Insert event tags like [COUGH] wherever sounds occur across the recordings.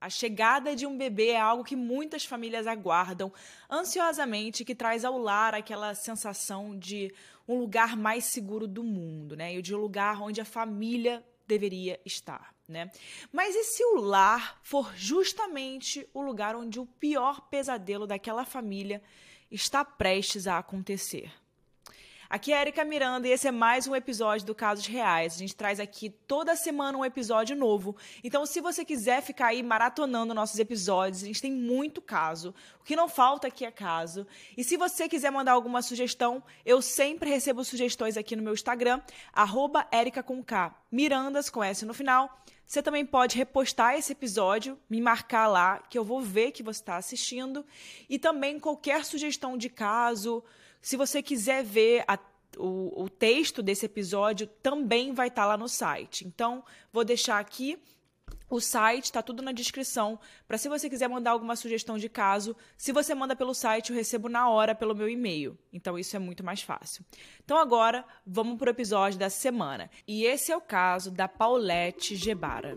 A chegada de um bebê é algo que muitas famílias aguardam ansiosamente, que traz ao lar aquela sensação de um lugar mais seguro do mundo, né? E de um lugar onde a família deveria estar, né? Mas e se o lar for justamente o lugar onde o pior pesadelo daquela família está prestes a acontecer? Aqui é Erika Miranda e esse é mais um episódio do Casos Reais. A gente traz aqui toda semana um episódio novo. Então, se você quiser ficar aí maratonando nossos episódios, a gente tem muito caso. O que não falta aqui é caso. E se você quiser mandar alguma sugestão, eu sempre recebo sugestões aqui no meu Instagram, arroba Mirandas com S no final. Você também pode repostar esse episódio, me marcar lá, que eu vou ver que você está assistindo. E também qualquer sugestão de caso, se você quiser ver a, o, o, texto desse episódio, também vai estar tá lá no site. Então, vou deixar aqui o site, está tudo na descrição, para se você quiser mandar alguma sugestão de caso, se você manda pelo site, eu recebo na hora pelo meu e-mail. Então isso é muito mais fácil. Então agora, vamos para o episódio da semana. E esse é o caso da Paulette Gebara.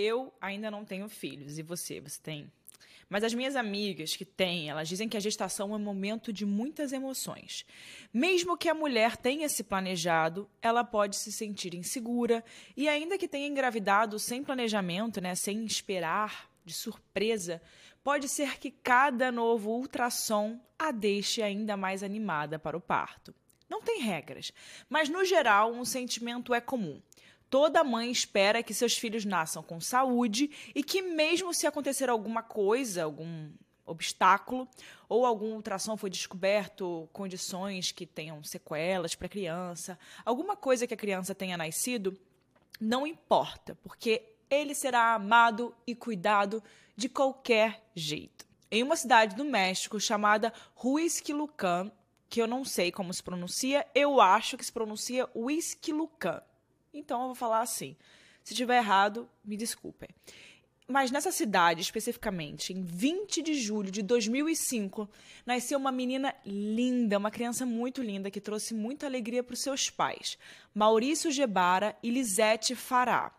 Eu ainda não tenho filhos. E você? Você tem? Mas as minhas amigas que têm, elas dizem que a gestação é um momento de muitas emoções. Mesmo que a mulher tenha se planejado, ela pode se sentir insegura e ainda que tenha engravidado sem planejamento, né, sem esperar, de surpresa, pode ser que cada novo ultrassom a deixe ainda mais animada para o parto. Não tem regras, mas no geral um sentimento é comum. Toda mãe espera que seus filhos nasçam com saúde e que, mesmo se acontecer alguma coisa, algum obstáculo, ou algum ultrassom foi descoberto, condições que tenham sequelas para a criança, alguma coisa que a criança tenha nascido, não importa, porque ele será amado e cuidado de qualquer jeito. Em uma cidade do México chamada Huizquilucan, que eu não sei como se pronuncia, eu acho que se pronuncia Huizquilucan. Então eu vou falar assim. Se tiver errado, me desculpem. Mas nessa cidade, especificamente, em 20 de julho de 2005, nasceu uma menina linda, uma criança muito linda, que trouxe muita alegria para os seus pais, Maurício Gebara e Lisete Fará.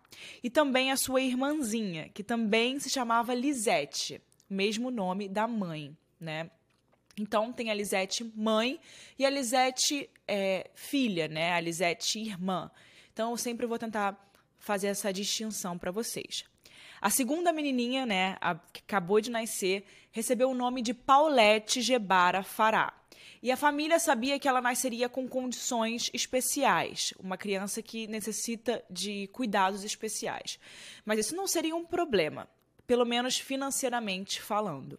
E também a sua irmãzinha, que também se chamava Lisete, mesmo nome da mãe, né? Então tem a Lisete mãe e a Lisete é, filha, né? A Lisete irmã. Então, eu sempre vou tentar fazer essa distinção para vocês. A segunda menininha, né, a, que acabou de nascer, recebeu o nome de Paulette Gebara Fará. E a família sabia que ela nasceria com condições especiais, uma criança que necessita de cuidados especiais. Mas isso não seria um problema, pelo menos financeiramente falando.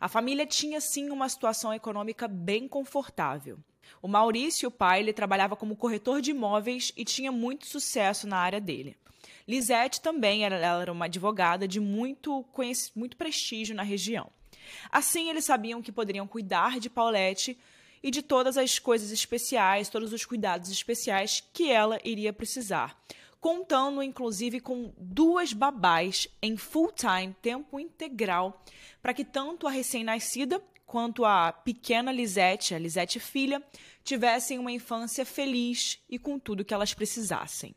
A família tinha sim uma situação econômica bem confortável. O Maurício, o pai, ele trabalhava como corretor de imóveis e tinha muito sucesso na área dele. Lisete também era, ela era uma advogada de muito, muito prestígio na região. Assim, eles sabiam que poderiam cuidar de Paulette e de todas as coisas especiais, todos os cuidados especiais que ela iria precisar, contando inclusive com duas babás em full time, tempo integral, para que tanto a recém-nascida quanto a pequena Lisette, a Lisette filha, tivessem uma infância feliz e com tudo que elas precisassem.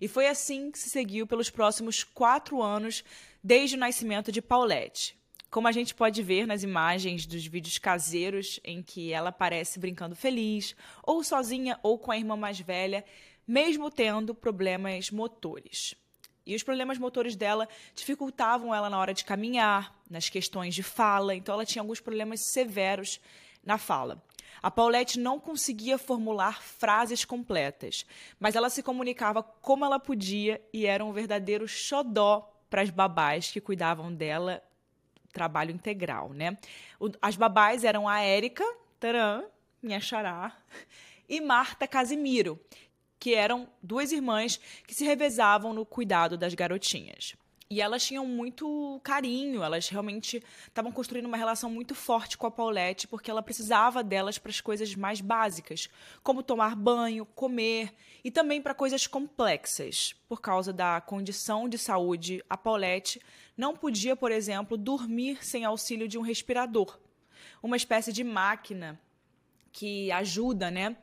E foi assim que se seguiu pelos próximos quatro anos, desde o nascimento de Paulette. Como a gente pode ver nas imagens dos vídeos caseiros em que ela aparece brincando feliz, ou sozinha ou com a irmã mais velha, mesmo tendo problemas motores. E os problemas motores dela dificultavam ela na hora de caminhar, nas questões de fala, então ela tinha alguns problemas severos na fala. A Paulette não conseguia formular frases completas, mas ela se comunicava como ela podia e era um verdadeiro xodó para as babás que cuidavam dela, trabalho integral, né? As babás eram a Érica, taran, minha xará, e Marta Casimiro, que eram duas irmãs que se revezavam no cuidado das garotinhas. E elas tinham muito carinho, elas realmente estavam construindo uma relação muito forte com a Paulette, porque ela precisava delas para as coisas mais básicas, como tomar banho, comer e também para coisas complexas. Por causa da condição de saúde, a Paulette não podia, por exemplo, dormir sem auxílio de um respirador, uma espécie de máquina que ajuda, né,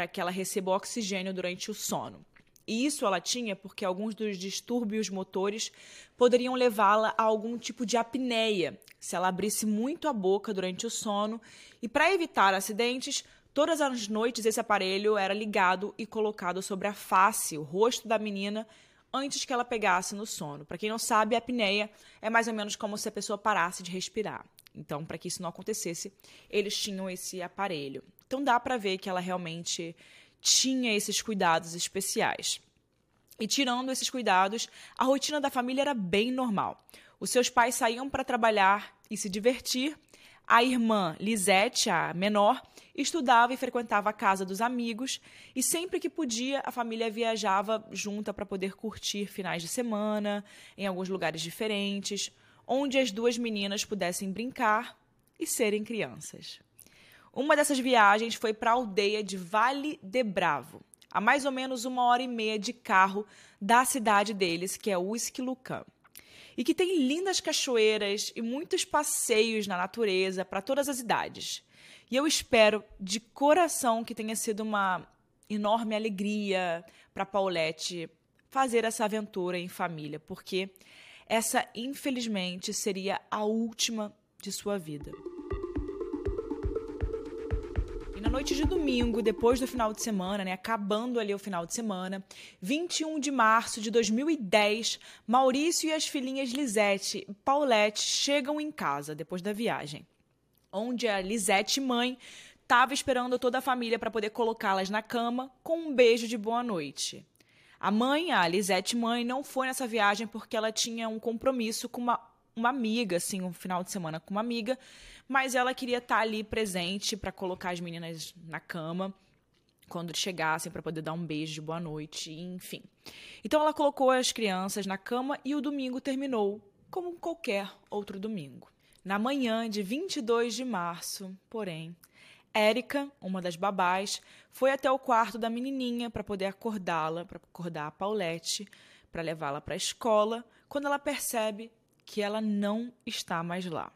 para que ela receba oxigênio durante o sono. E isso ela tinha porque alguns dos distúrbios motores poderiam levá-la a algum tipo de apneia, se ela abrisse muito a boca durante o sono. E para evitar acidentes, todas as noites esse aparelho era ligado e colocado sobre a face, o rosto da menina, antes que ela pegasse no sono. Para quem não sabe, a apneia é mais ou menos como se a pessoa parasse de respirar. Então, para que isso não acontecesse, eles tinham esse aparelho. Então dá para ver que ela realmente tinha esses cuidados especiais. E tirando esses cuidados, a rotina da família era bem normal. Os seus pais saíam para trabalhar e se divertir. A irmã Lisette, a menor, estudava e frequentava a casa dos amigos, e sempre que podia, a família viajava junta para poder curtir finais de semana em alguns lugares diferentes, onde as duas meninas pudessem brincar e serem crianças. Uma dessas viagens foi para a aldeia de Vale de Bravo, a mais ou menos uma hora e meia de carro da cidade deles, que é Uisquilucan. E que tem lindas cachoeiras e muitos passeios na natureza para todas as idades. E eu espero de coração que tenha sido uma enorme alegria para Paulette fazer essa aventura em família, porque essa, infelizmente, seria a última de sua vida. E na noite de domingo, depois do final de semana, né, acabando ali o final de semana, 21 de março de 2010, Maurício e as filhinhas Lisete e Paulette chegam em casa depois da viagem, onde a Lisete mãe estava esperando toda a família para poder colocá-las na cama com um beijo de boa noite. A mãe, a Lisete mãe, não foi nessa viagem porque ela tinha um compromisso com uma uma amiga, assim, um final de semana com uma amiga, mas ela queria estar tá ali presente para colocar as meninas na cama quando chegassem para poder dar um beijo de boa noite, enfim. Então ela colocou as crianças na cama e o domingo terminou como qualquer outro domingo. Na manhã de 22 de março, porém, Érica, uma das babás, foi até o quarto da menininha para poder acordá-la, para acordar a Paulette, para levá-la para a escola, quando ela percebe que ela não está mais lá.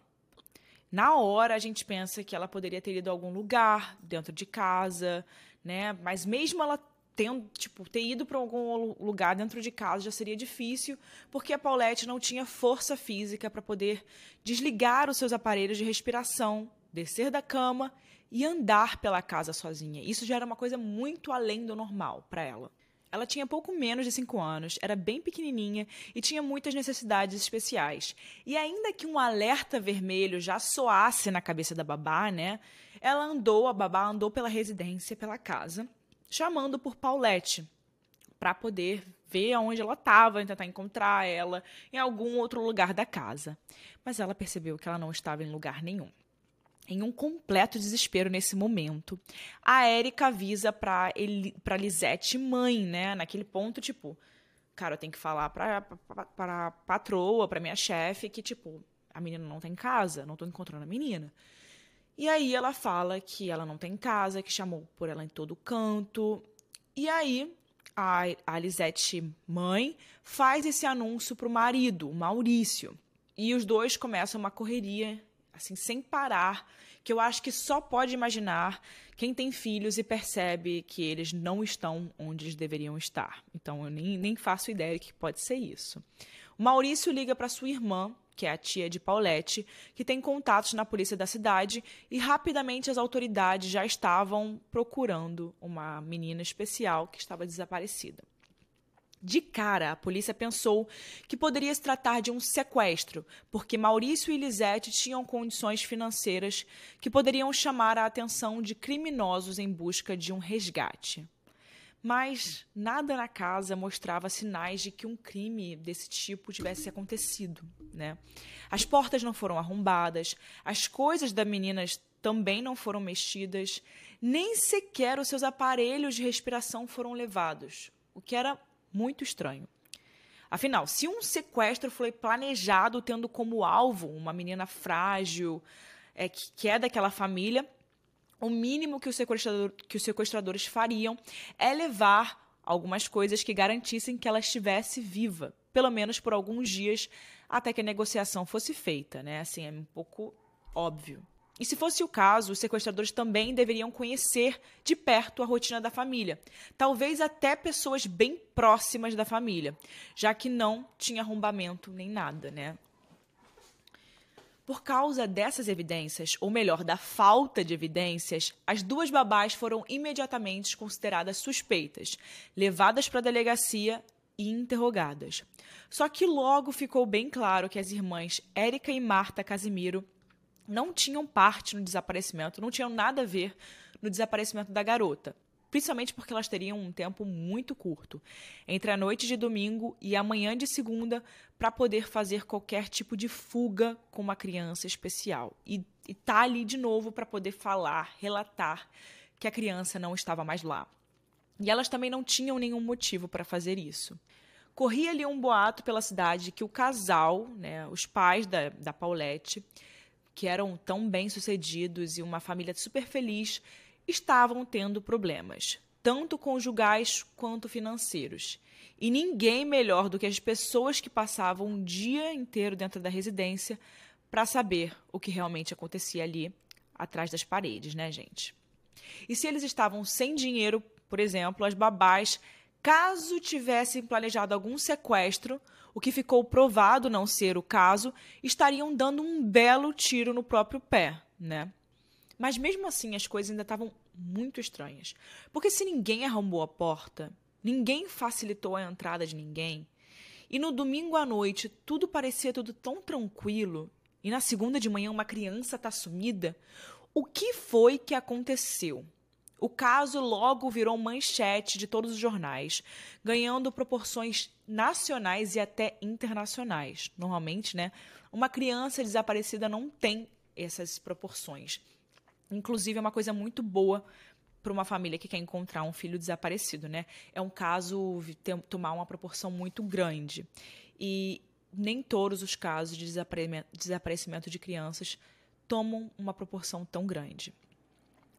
Na hora a gente pensa que ela poderia ter ido a algum lugar dentro de casa, né? Mas mesmo ela tendo, tipo, ter ido para algum lugar dentro de casa já seria difícil, porque a Paulette não tinha força física para poder desligar os seus aparelhos de respiração, descer da cama e andar pela casa sozinha. Isso já era uma coisa muito além do normal para ela. Ela tinha pouco menos de 5 anos, era bem pequenininha e tinha muitas necessidades especiais. E ainda que um alerta vermelho já soasse na cabeça da babá, né? Ela andou, a babá andou pela residência, pela casa, chamando por Paulette, para poder ver aonde ela estava tentar encontrar ela em algum outro lugar da casa. Mas ela percebeu que ela não estava em lugar nenhum em um completo desespero nesse momento, a Érica avisa pra, Eli, pra Lisette mãe, né? Naquele ponto, tipo, cara, eu tenho que falar pra, pra, pra patroa, pra minha chefe, que, tipo, a menina não tá em casa, não tô encontrando a menina. E aí ela fala que ela não tem casa, que chamou por ela em todo canto. E aí a, a Lisette mãe faz esse anúncio pro marido, Maurício. E os dois começam uma correria assim, sem parar, que eu acho que só pode imaginar quem tem filhos e percebe que eles não estão onde eles deveriam estar. Então eu nem, nem faço ideia que pode ser isso. O Maurício liga para sua irmã, que é a tia de Paulette, que tem contatos na polícia da cidade, e rapidamente as autoridades já estavam procurando uma menina especial que estava desaparecida. De cara, a polícia pensou que poderia se tratar de um sequestro, porque Maurício e Lisette tinham condições financeiras que poderiam chamar a atenção de criminosos em busca de um resgate. Mas nada na casa mostrava sinais de que um crime desse tipo tivesse acontecido. Né? As portas não foram arrombadas, as coisas das meninas também não foram mexidas, nem sequer os seus aparelhos de respiração foram levados, o que era muito estranho. Afinal, se um sequestro foi planejado tendo como alvo uma menina frágil, é, que, é daquela família, o mínimo que, sequestrador, que os sequestradores fariam é levar algumas coisas que garantissem que ela estivesse viva, pelo menos por alguns dias, até que a negociação fosse feita, né? Assim, é um pouco óbvio. E se fosse o caso, os sequestradores também deveriam conhecer de perto a rotina da família, talvez até pessoas bem próximas da família, já que não tinha arrombamento nem nada, né? Por causa dessas evidências, ou melhor, da falta de evidências, as duas babás foram imediatamente consideradas suspeitas, levadas para a delegacia e interrogadas. Só que logo ficou bem claro que as irmãs Érica e Marta Casimiro não tinham parte no desaparecimento, não tinham nada a ver no desaparecimento da garota. Principalmente porque elas teriam um tempo muito curto, entre a noite de domingo e a manhã de segunda, para poder fazer qualquer tipo de fuga com uma criança especial. E estar tá ali de novo para poder falar, relatar que a criança não estava mais lá. E elas também não tinham nenhum motivo para fazer isso. Corria ali um boato pela cidade que o casal, né, os pais da, da Paulette, que eram tão bem-sucedidos e uma família super feliz, estavam tendo problemas, tanto conjugais quanto financeiros. E ninguém melhor do que as pessoas que passavam um dia inteiro dentro da residência para saber o que realmente acontecia ali atrás das paredes, né, gente? E se eles estavam sem dinheiro, por exemplo, as babás, caso tivessem planejado algum sequestro, o que ficou provado não ser o caso, estariam dando um belo tiro no próprio pé, né? Mas mesmo assim, as coisas ainda estavam muito estranhas. Porque se ninguém arrombou a porta, ninguém facilitou a entrada de ninguém, e no domingo à noite tudo parecia tudo tão tranquilo, e na segunda de manhã uma criança está sumida, o que foi que aconteceu? O caso logo virou manchete de todos os jornais, ganhando proporções nacionais e até internacionais. Normalmente, né, uma criança desaparecida não tem essas proporções. Inclusive, é uma coisa muito boa para uma família que quer encontrar um filho desaparecido, né? É um caso ter, tomar uma proporção muito grande. E nem todos os casos de desaparecimento de crianças tomam uma proporção tão grande.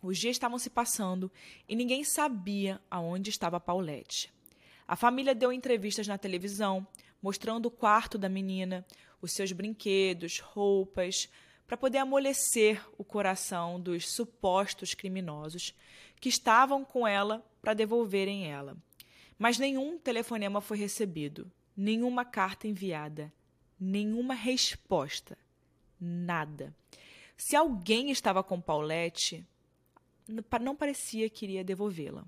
Os dias estavam se passando e ninguém sabia aonde estava Paulette. A família deu entrevistas na televisão, mostrando o quarto da menina, os seus brinquedos, roupas, para poder amolecer o coração dos supostos criminosos que estavam com ela para devolverem ela. Mas nenhum telefonema foi recebido, nenhuma carta enviada, nenhuma resposta, nada. Se alguém estava com Paulette, não parecia que iria devolvê-la.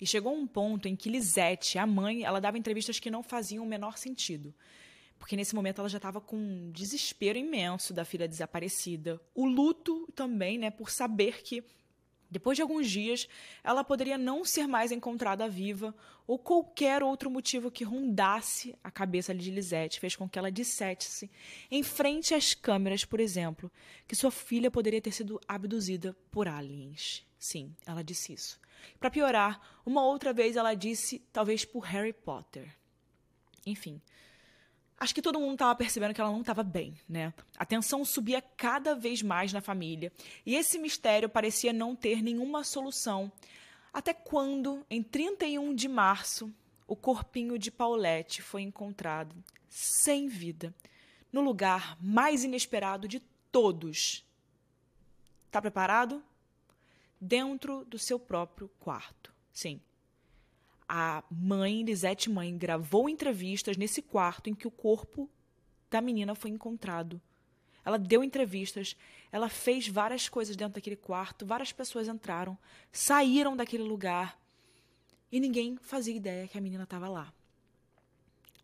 E chegou um ponto em que Lisette, a mãe, ela dava entrevistas que não faziam o menor sentido. Porque nesse momento ela já estava com um desespero imenso da filha desaparecida. O luto também, né, por saber que depois de alguns dias, ela poderia não ser mais encontrada viva, ou qualquer outro motivo que rondasse a cabeça de Lisette fez com que ela dissesse, em frente às câmeras, por exemplo, que sua filha poderia ter sido abduzida por aliens. Sim, ela disse isso. Para piorar, uma outra vez ela disse, talvez por Harry Potter. Enfim, Acho que todo mundo estava percebendo que ela não estava bem, né? A tensão subia cada vez mais na família e esse mistério parecia não ter nenhuma solução. Até quando, em 31 de março, o corpinho de Paulette foi encontrado, sem vida, no lugar mais inesperado de todos. Tá preparado? Dentro do seu próprio quarto. Sim, a mãe, Lisette mãe, gravou entrevistas nesse quarto em que o corpo da menina foi encontrado. Ela deu entrevistas, ela fez várias coisas dentro daquele quarto, várias pessoas entraram, saíram daquele lugar e ninguém fazia ideia que a menina estava lá.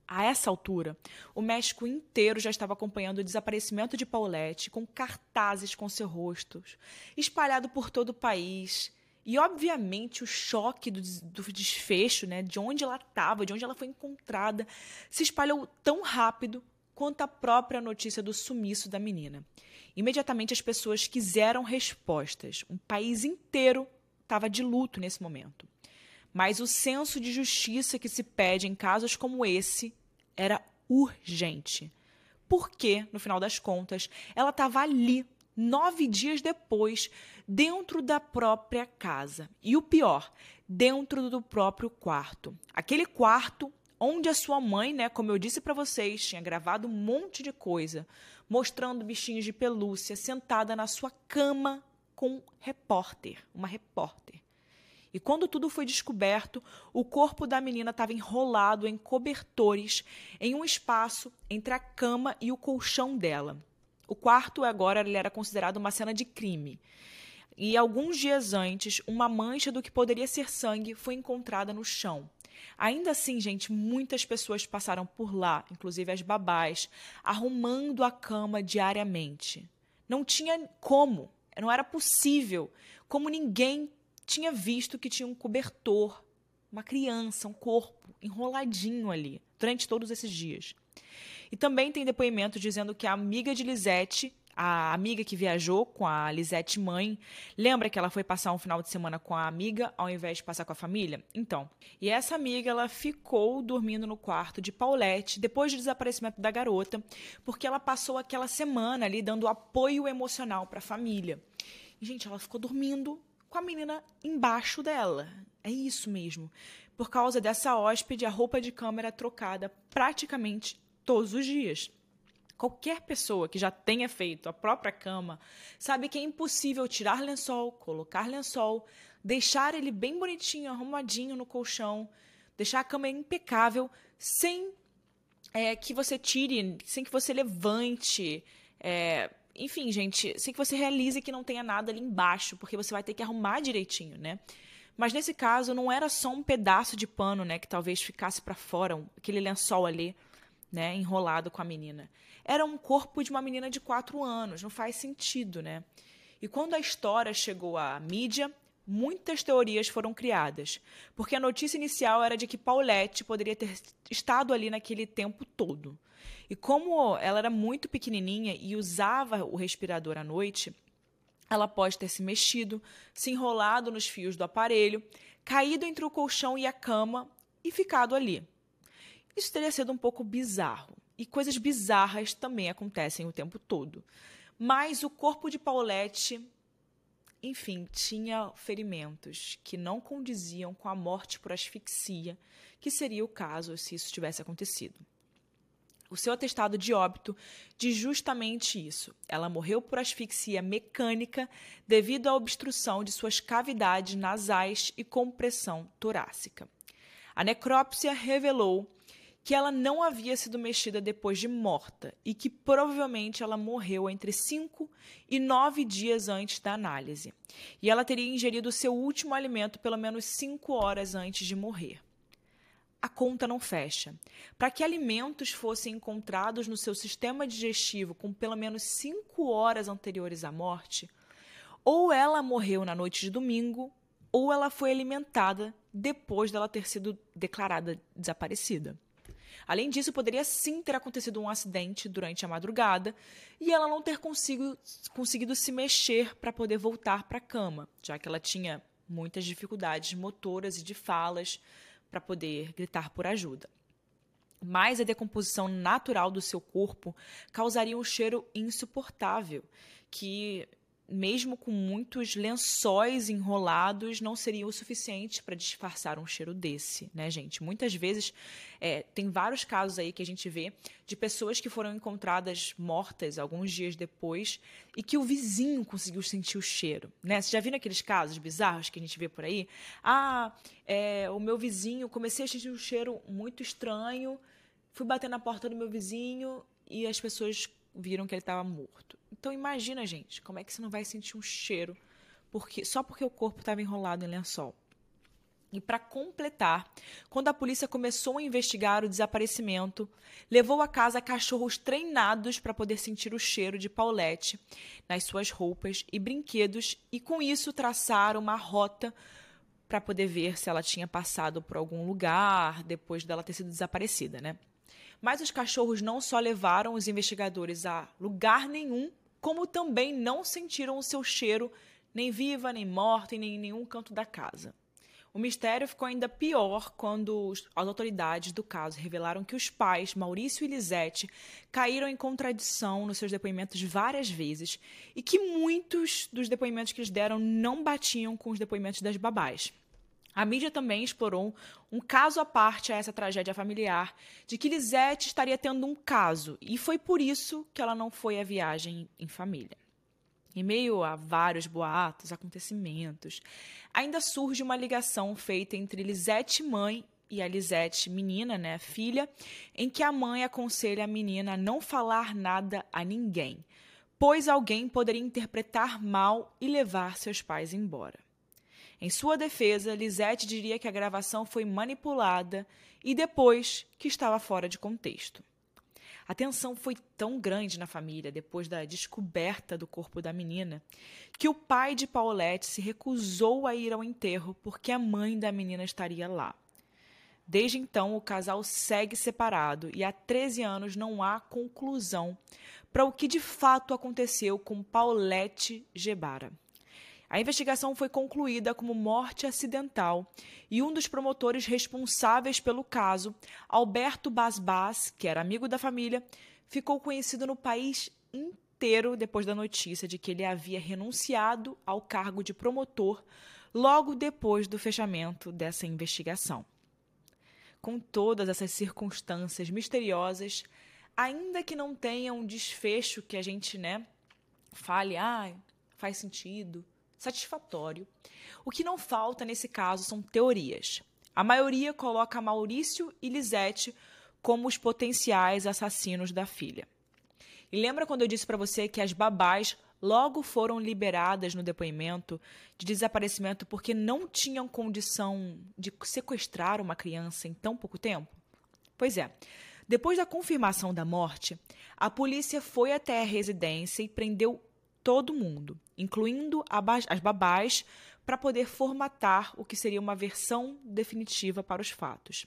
A essa altura, o México inteiro já estava acompanhando o desaparecimento de Paulette, com cartazes com seu rosto, espalhado por todo o país. E, obviamente, o choque do, do desfecho, né, de onde ela estava, de onde ela foi encontrada, se espalhou tão rápido quanto a própria notícia do sumiço da menina. Imediatamente as pessoas quiseram respostas. Um país inteiro estava de luto nesse momento. Mas o senso de justiça que se pede em casos como esse era urgente. Porque, no final das contas, ela estava ali, nove dias depois, dentro da própria casa. E o pior, dentro do próprio quarto. Aquele quarto onde a sua mãe, né, como eu disse para vocês, tinha gravado um monte de coisa, mostrando bichinhos de pelúcia sentada na sua cama com um repórter, uma repórter. E quando tudo foi descoberto, o corpo da menina estava enrolado em cobertores em um espaço entre a cama e o colchão dela. O quarto agora ele era considerado uma cena de crime. E alguns dias antes, uma mancha do que poderia ser sangue foi encontrada no chão. Ainda assim, gente, muitas pessoas passaram por lá, inclusive as babás, arrumando a cama diariamente. Não tinha como, não era possível, como ninguém tinha visto que tinha um cobertor, uma criança, um corpo enroladinho ali durante todos esses dias. E também tem depoimento dizendo que a amiga de Lisette, a amiga que viajou com a Lisette mãe, lembra que ela foi passar um final de semana com a amiga ao invés de passar com a família? Então, e essa amiga ela ficou dormindo no quarto de Paulette depois do desaparecimento da garota, porque ela passou aquela semana ali dando apoio emocional para a família. E, gente, ela ficou dormindo com a menina embaixo dela. É isso mesmo. Por causa dessa hóspede, a roupa de cama era trocada praticamente todos os dias. Qualquer pessoa que já tenha feito a própria cama sabe que é impossível tirar lençol, colocar lençol, deixar ele bem bonitinho, arrumadinho no colchão, deixar a cama impecável sem é, que você tire, sem que você levante. É, enfim, gente, sem que você realize que não tenha nada ali embaixo, porque você vai ter que arrumar direitinho, né? Mas nesse caso não era só um pedaço de pano, né, que talvez ficasse para fora, aquele lençol ali, né, enrolado com a menina. Era um corpo de uma menina de quatro anos, não faz sentido, né? E quando a história chegou à mídia, muitas teorias foram criadas, porque a notícia inicial era de que Paulette poderia ter estado ali naquele tempo todo. E como ela era muito pequenininha e usava o respirador à noite, ela pode ter se mexido, se enrolado nos fios do aparelho, caído entre o colchão e a cama e ficado ali. Isso teria sido um pouco bizarro. E coisas bizarras também acontecem o tempo todo. Mas o corpo de Paulette, enfim, tinha ferimentos que não condiziam com a morte por asfixia, que seria o caso se isso tivesse acontecido. O seu atestado de óbito diz justamente isso. Ela morreu por asfixia mecânica devido à obstrução de suas cavidades nasais e compressão torácica. A necrópsia revelou que ela não havia sido mexida depois de morta e que provavelmente ela morreu entre 5 e 9 dias antes da análise. E ela teria ingerido seu último alimento pelo menos 5 horas antes de morrer a conta não fecha. Para que alimentos fossem encontrados no seu sistema digestivo com pelo menos cinco horas anteriores à morte, ou ela morreu na noite de domingo, ou ela foi alimentada depois dela ter sido declarada desaparecida. Além disso, poderia sim ter acontecido um acidente durante a madrugada e ela não ter consigo, conseguido se mexer para poder voltar para a cama, já que ela tinha muitas dificuldades motoras e de falas, para poder gritar por ajuda. Mas a decomposição natural do seu corpo causaria um cheiro insuportável, que mesmo com muitos lençóis enrolados, não seria o suficiente para disfarçar um cheiro desse, né, gente? Muitas vezes é, tem vários casos aí que a gente vê de pessoas que foram encontradas mortas alguns dias depois e que o vizinho conseguiu sentir o cheiro, né? Você já viu aqueles casos bizarros que a gente vê por aí? Ah, é, o meu vizinho, comecei a sentir um cheiro muito estranho, fui bater na porta do meu vizinho e as pessoas viram que ele estava morto. Então imagina, gente, como é que você não vai sentir um cheiro porque só porque o corpo estava enrolado em lençol. E para completar, quando a polícia começou a investigar o desaparecimento, levou a casa cachorros treinados para poder sentir o cheiro de Paulette nas suas roupas e brinquedos e com isso traçar uma rota para poder ver se ela tinha passado por algum lugar depois dela ter sido desaparecida, né? Mas os cachorros não só levaram os investigadores a lugar nenhum, como também não sentiram o seu cheiro nem viva, nem morta, em nenhum canto da casa. O mistério ficou ainda pior quando as autoridades do caso revelaram que os pais, Maurício e Lisete, caíram em contradição nos seus depoimentos várias vezes e que muitos dos depoimentos que eles deram não batiam com os depoimentos das babás. A mídia também explorou um caso à parte a essa tragédia familiar, de que Lisete estaria tendo um caso, e foi por isso que ela não foi à viagem em família. Em meio a vários boatos, acontecimentos, ainda surge uma ligação feita entre Lisete mãe e a Lisete menina, né, filha, em que a mãe aconselha a menina a não falar nada a ninguém, pois alguém poderia interpretar mal e levar seus pais embora. Em sua defesa, Lisete diria que a gravação foi manipulada e depois que estava fora de contexto. A tensão foi tão grande na família depois da descoberta do corpo da menina que o pai de Paulette se recusou a ir ao enterro porque a mãe da menina estaria lá. Desde então, o casal segue separado e há 13 anos não há conclusão para o que de fato aconteceu com Paulette Gebara. A investigação foi concluída como morte acidental e um dos promotores responsáveis pelo caso, Alberto Basbas, que era amigo da família, ficou conhecido no país inteiro depois da notícia de que ele havia renunciado ao cargo de promotor logo depois do fechamento dessa investigação. Com todas essas circunstâncias misteriosas, ainda que não tenha um desfecho que a gente, né, fale, ah, faz sentido, satisfatório. O que não falta nesse caso são teorias. A maioria coloca Maurício e Lisette como os potenciais assassinos da filha. E lembra quando eu disse para você que as babás logo foram liberadas no depoimento de desaparecimento porque não tinham condição de sequestrar uma criança em tão pouco tempo? Pois é. Depois da confirmação da morte, a polícia foi até a residência e prendeu todo mundo, incluindo as babás, para poder formatar o que seria uma versão definitiva para os fatos.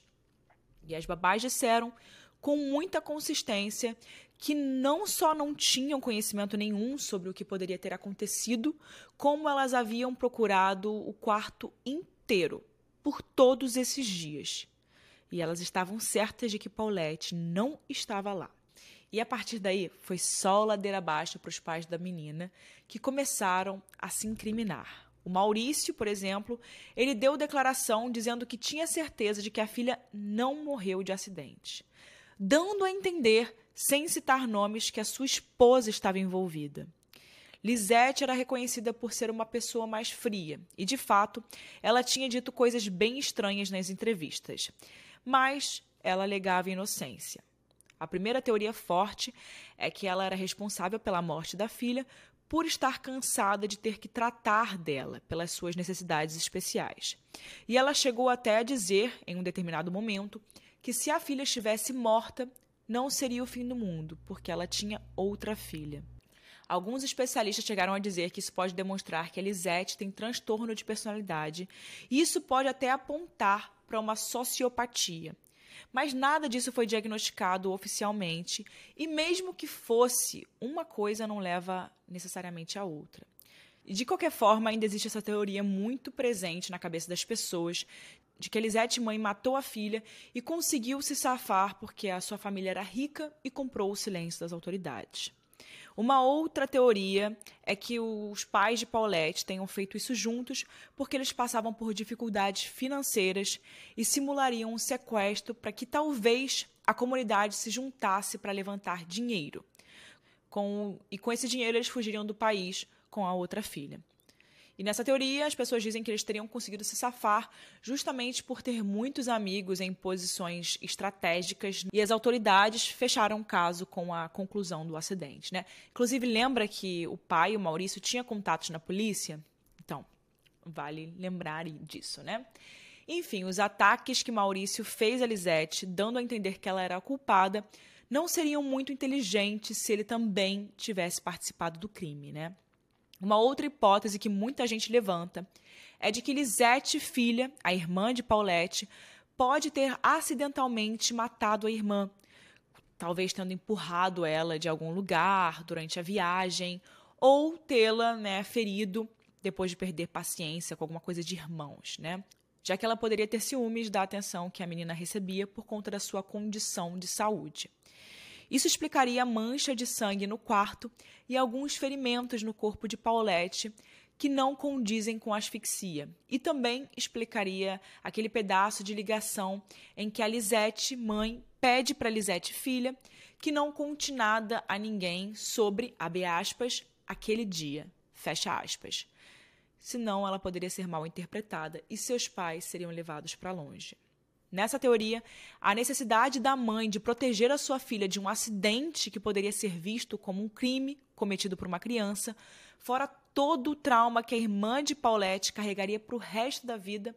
E as babás disseram com muita consistência que não só não tinham conhecimento nenhum sobre o que poderia ter acontecido, como elas haviam procurado o quarto inteiro por todos esses dias. E elas estavam certas de que Paulette não estava lá. E a partir daí foi só ladeira abaixo para os pais da menina, que começaram a se incriminar. O Maurício, por exemplo, ele deu declaração dizendo que tinha certeza de que a filha não morreu de acidente, dando a entender, sem citar nomes, que a sua esposa estava envolvida. Lisette era reconhecida por ser uma pessoa mais fria, e de fato, ela tinha dito coisas bem estranhas nas entrevistas. Mas ela alegava inocência. A primeira teoria forte é que ela era responsável pela morte da filha por estar cansada de ter que tratar dela pelas suas necessidades especiais. E ela chegou até a dizer, em um determinado momento, que se a filha estivesse morta, não seria o fim do mundo, porque ela tinha outra filha. Alguns especialistas chegaram a dizer que isso pode demonstrar que a Lisette tem transtorno de personalidade, e isso pode até apontar para uma sociopatia, mas nada disso foi diagnosticado oficialmente, e mesmo que fosse, uma coisa não leva necessariamente a outra. De qualquer forma, ainda existe essa teoria muito presente na cabeça das pessoas de que Elisete mãe matou a filha e conseguiu se safar porque a sua família era rica e comprou o silêncio das autoridades. Uma outra teoria é que os pais de Paulette tenham feito isso juntos porque eles passavam por dificuldades financeiras e simulariam um sequestro para que talvez a comunidade se juntasse para levantar dinheiro. Com, e com esse dinheiro eles fugiriam do país com a outra filha. E nessa teoria, as pessoas dizem que eles teriam conseguido se safar justamente por ter muitos amigos em posições estratégicas e as autoridades fecharam o caso com a conclusão do acidente. Né? Inclusive, lembra que o pai, o Maurício, tinha contatos na polícia? Então, vale lembrar disso, né? Enfim, os ataques que Maurício fez a Lisette, dando a entender que ela era a culpada, não seriam muito inteligentes se ele também tivesse participado do crime, né? Uma outra hipótese que muita gente levanta é de que Lisette, filha, a irmã de Paulette, pode ter acidentalmente matado a irmã, talvez tendo empurrado ela de algum lugar durante a viagem, ou tê-la né, ferido depois de perder paciência com alguma coisa de irmãos, né? Já que ela poderia ter ciúmes da atenção que a menina recebia por conta da sua condição de saúde. Isso explicaria a mancha de sangue no quarto e alguns ferimentos no corpo de Paulette que não condizem com asfixia. E também explicaria aquele pedaço de ligação em que a Lisette, mãe, pede para Lisette, filha, que não conte nada a ninguém sobre, abre aspas, aquele dia, fecha aspas. Senão ela poderia ser mal interpretada e seus pais seriam levados para longe. Nessa teoria, a necessidade da mãe de proteger a sua filha de um acidente que poderia ser visto como um crime cometido por uma criança, fora todo o trauma que a irmã de Paulette carregaria para o resto da vida,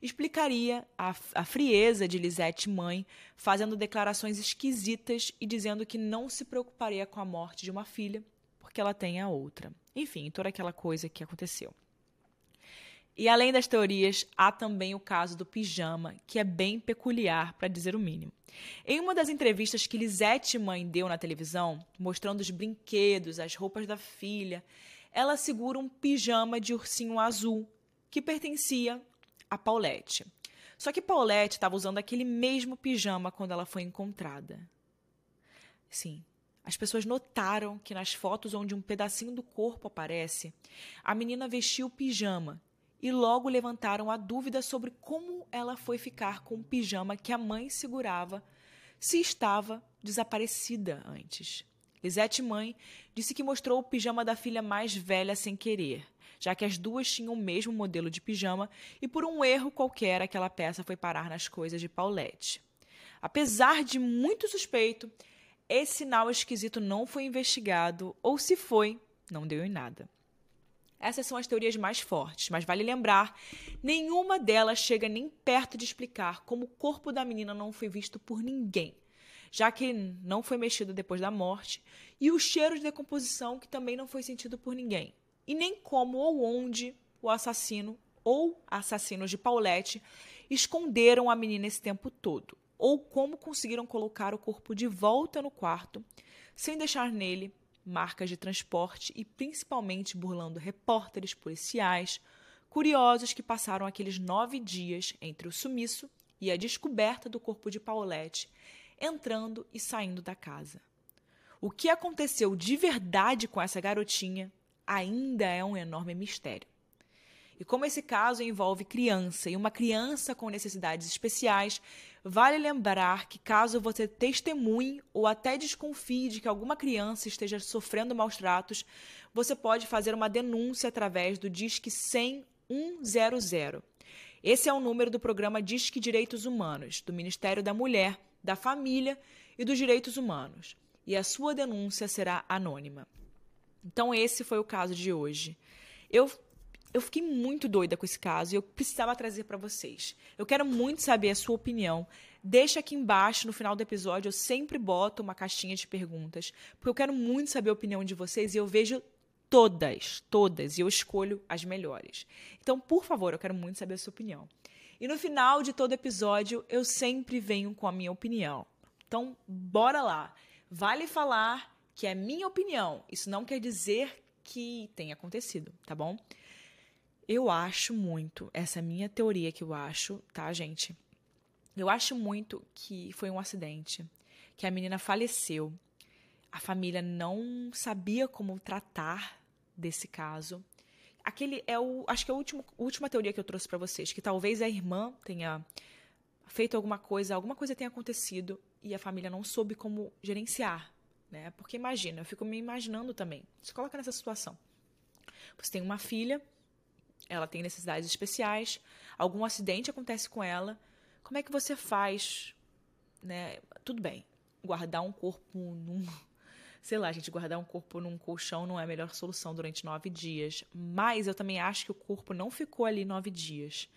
explicaria a, a frieza de Lisette mãe, fazendo declarações esquisitas e dizendo que não se preocuparia com a morte de uma filha, porque ela tem a outra. Enfim, toda aquela coisa que aconteceu. E além das teorias, há também o caso do pijama, que é bem peculiar, para dizer o mínimo. Em uma das entrevistas que Lisette mãe deu na televisão, mostrando os brinquedos, as roupas da filha, ela segura um pijama de ursinho azul que pertencia a Paulette. Só que Paulette estava usando aquele mesmo pijama quando ela foi encontrada. Sim, as pessoas notaram que nas fotos onde um pedacinho do corpo aparece, a menina vestiu pijama e logo levantaram a dúvida sobre como ela foi ficar com o pijama que a mãe segurava se estava desaparecida antes. Lisette, mãe, disse que mostrou o pijama da filha mais velha sem querer, já que as duas tinham o mesmo modelo de pijama e por um erro qualquer aquela peça foi parar nas coisas de Paulette. Apesar de muito suspeito, esse sinal esquisito não foi investigado, ou se foi, não deu em nada. Essas são as teorias mais fortes, mas vale lembrar, nenhuma delas chega nem perto de explicar como o corpo da menina não foi visto por ninguém, já que não foi mexido depois da morte, e o cheiro de decomposição que também não foi sentido por ninguém, e nem como ou onde o assassino ou assassinos de Paulette esconderam a menina esse tempo todo, ou como conseguiram colocar o corpo de volta no quarto sem deixar nele marcas de transporte e principalmente burlando repórteres policiais, curiosos que passaram aqueles nove dias entre o sumiço e a descoberta do corpo de Paulette, entrando e saindo da casa. O que aconteceu de verdade com essa garotinha ainda é um enorme mistério. E como esse caso envolve criança e uma criança com necessidades especiais, vale lembrar que caso você testemunhe ou até desconfie de que alguma criança esteja sofrendo maus tratos, você pode fazer uma denúncia através do Disque 100 100. Esse é o número do programa Disque Direitos Humanos, do Ministério da Mulher, da Família e dos Direitos Humanos. E a sua denúncia será anônima. Então, esse foi o caso de hoje. Eu eu fiquei muito doida com esse caso e eu precisava trazer para vocês. Eu quero muito saber a sua opinião. Deixa aqui embaixo, no final do episódio, eu sempre boto uma caixinha de perguntas, porque eu quero muito saber a opinião de vocês e eu vejo todas, todas, e eu escolho as melhores. Então, por favor, eu quero muito saber a sua opinião. E no final de todo episódio, eu sempre venho com a minha opinião. Então, bora lá. Vale falar que é minha opinião. Isso não quer dizer que tenha acontecido, tá bom? Eu acho muito, essa é a minha teoria que eu acho, tá, gente? Eu acho muito que foi um acidente, que a menina faleceu. A família não sabia como tratar desse caso. Aquele é o, acho que é a última, última teoria que eu trouxe para vocês, que talvez a irmã tenha feito alguma coisa, alguma coisa tenha acontecido e a família não soube como gerenciar, né? Porque imagina, eu fico me imaginando também. Se coloca nessa situação. Você tem uma filha ela tem necessidades especiais, algum acidente acontece com ela, como é que você faz, né? Tudo bem, guardar um corpo num, [LAUGHS] sei lá, gente, guardar um corpo num colchão não é a melhor solução durante nove dias, mas eu também acho que o corpo não ficou ali nove dias,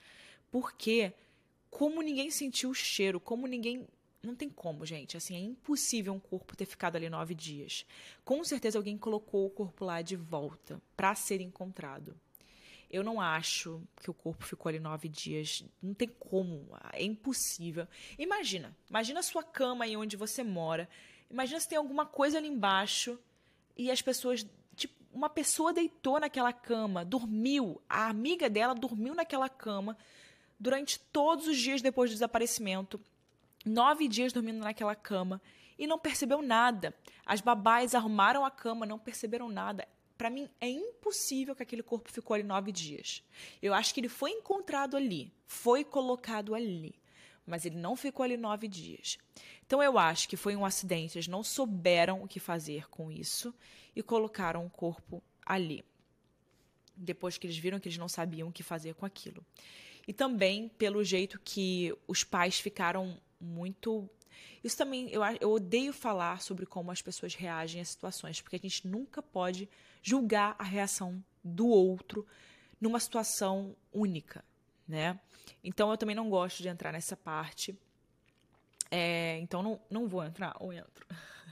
Porque como ninguém sentiu o cheiro, como ninguém não tem como, gente. Assim, é impossível um corpo ter ficado ali nove dias. Com certeza alguém colocou o corpo lá de volta para ser encontrado. Eu não acho que o corpo ficou ali nove dias. Não tem como. É impossível. Imagina. Imagina a sua cama aí onde você mora. Imagina se tem alguma coisa ali embaixo e as pessoas. Tipo, uma pessoa deitou naquela cama, dormiu. A amiga dela dormiu naquela cama durante todos os dias depois do desaparecimento nove dias dormindo naquela cama e não percebeu nada. As babás arrumaram a cama, não perceberam nada. Para mim, é impossível que aquele corpo ficou ali nove dias. Eu acho que ele foi encontrado ali, foi colocado ali, mas ele não ficou ali nove dias. Então, eu acho que foi um acidente. Eles não souberam o que fazer com isso e colocaram o corpo ali. Depois que eles viram que eles não sabiam o que fazer com aquilo. E também pelo jeito que os pais ficaram muito. Isso também, eu, eu odeio falar sobre como as pessoas reagem a situações, porque a gente nunca pode julgar a reação do outro numa situação única, né? Então eu também não gosto de entrar nessa parte. É, então não, não vou entrar, ou entro.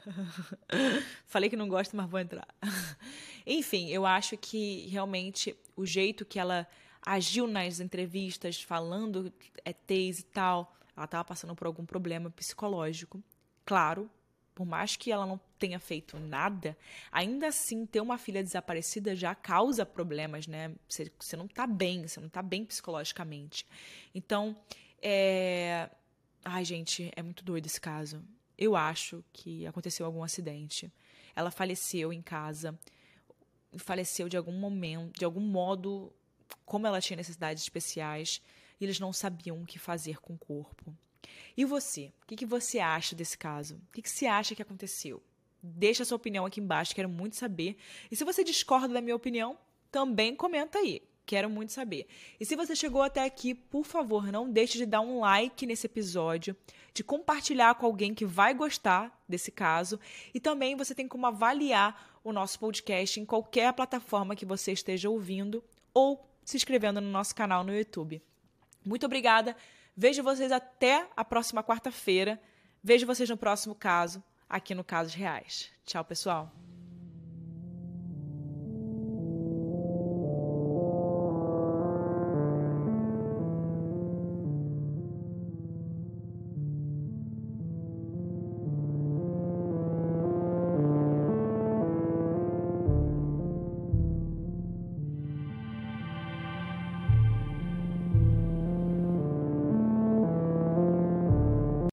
[LAUGHS] Falei que não gosto, mas vou entrar. [LAUGHS] Enfim, eu acho que realmente o jeito que ela agiu nas entrevistas, falando é e tal, ela estava passando por algum problema psicológico. Claro, por mais que ela não tenha feito nada, ainda assim ter uma filha desaparecida já causa problemas, né? Você, você não está bem, você não está bem psicologicamente. Então, é. Ai, gente, é muito doido esse caso. Eu acho que aconteceu algum acidente. Ela faleceu em casa, faleceu de algum momento, de algum modo, como ela tinha necessidades especiais e eles não sabiam o que fazer com o corpo. E você? O que, que você acha desse caso? O que, que você acha que aconteceu? Deixa a sua opinião aqui embaixo, quero muito saber. E se você discorda da minha opinião, também comenta aí. Quero muito saber. E se você chegou até aqui, por favor, não deixe de dar um like nesse episódio, de compartilhar com alguém que vai gostar desse caso. E também você tem como avaliar o nosso podcast em qualquer plataforma que você esteja ouvindo ou se inscrevendo no nosso canal no YouTube. Muito obrigada. Vejo vocês até a próxima quarta-feira. Vejo vocês no próximo caso, aqui no Casos Reais. Tchau, pessoal.